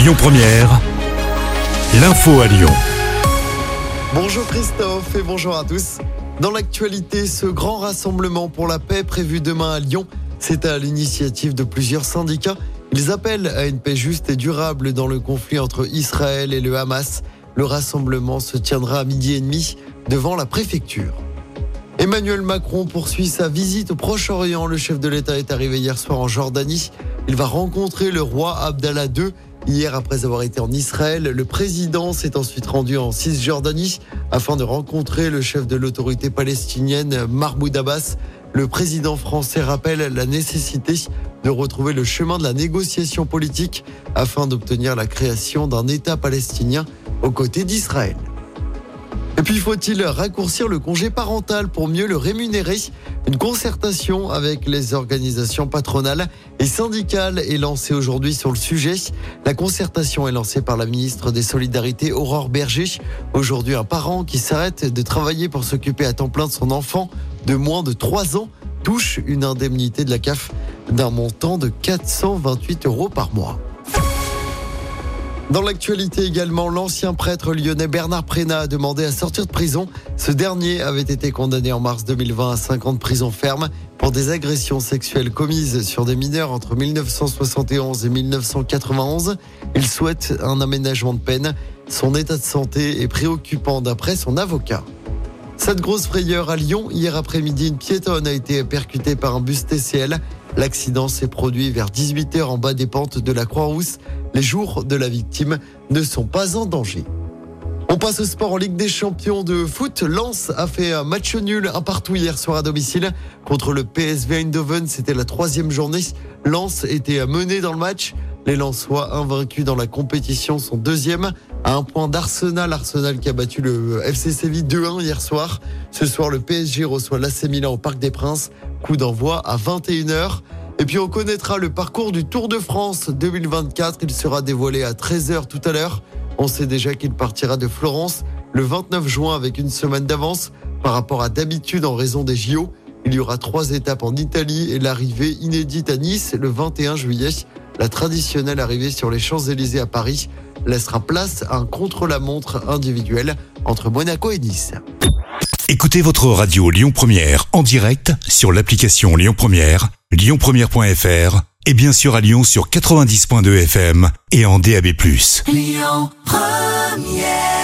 Lyon Première, l'info à Lyon. Bonjour Christophe et bonjour à tous. Dans l'actualité, ce grand rassemblement pour la paix prévu demain à Lyon, c'est à l'initiative de plusieurs syndicats. Ils appellent à une paix juste et durable dans le conflit entre Israël et le Hamas. Le rassemblement se tiendra à midi et demi devant la préfecture. Emmanuel Macron poursuit sa visite au Proche-Orient. Le chef de l'État est arrivé hier soir en Jordanie. Il va rencontrer le roi Abdallah II. Hier, après avoir été en Israël, le président s'est ensuite rendu en Cisjordanie afin de rencontrer le chef de l'autorité palestinienne Mahmoud Abbas. Le président français rappelle la nécessité de retrouver le chemin de la négociation politique afin d'obtenir la création d'un État palestinien aux côtés d'Israël. Et puis faut-il raccourcir le congé parental pour mieux le rémunérer? Une concertation avec les organisations patronales et syndicales est lancée aujourd'hui sur le sujet. La concertation est lancée par la ministre des Solidarités Aurore Berger. Aujourd'hui, un parent qui s'arrête de travailler pour s'occuper à temps plein de son enfant de moins de 3 ans touche une indemnité de la CAF d'un montant de 428 euros par mois. Dans l'actualité également, l'ancien prêtre lyonnais Bernard Prénat a demandé à sortir de prison. Ce dernier avait été condamné en mars 2020 à 5 ans de prison ferme pour des agressions sexuelles commises sur des mineurs entre 1971 et 1991. Il souhaite un aménagement de peine. Son état de santé est préoccupant d'après son avocat. Cette grosse frayeur à Lyon, hier après-midi, une piétonne a été percutée par un bus TCL. L'accident s'est produit vers 18h en bas des pentes de la Croix-Rousse. Les jours de la victime ne sont pas en danger. On passe au sport en Ligue des Champions de foot. Lens a fait un match nul, un partout hier soir à domicile contre le PSV Eindhoven. C'était la troisième journée. Lens était mené dans le match. Les Lensois invaincus dans la compétition sont deuxième à un point d'Arsenal. Arsenal qui a battu le FC Séville 2-1 hier soir. Ce soir, le PSG reçoit l'AC Milan au Parc des Princes. Coup d'envoi à 21h. Et puis on connaîtra le parcours du Tour de France 2024. Il sera dévoilé à 13h tout à l'heure. On sait déjà qu'il partira de Florence le 29 juin avec une semaine d'avance par rapport à d'habitude en raison des JO. Il y aura trois étapes en Italie et l'arrivée inédite à Nice le 21 juillet. La traditionnelle arrivée sur les Champs-Élysées à Paris laissera place à un contre-la-montre individuel entre Monaco et Nice. Écoutez votre radio Lyon Première en direct sur l'application Lyon Première, lyonpremière.fr et bien sûr à Lyon sur 90.2 FM et en DAB+. Lyon Première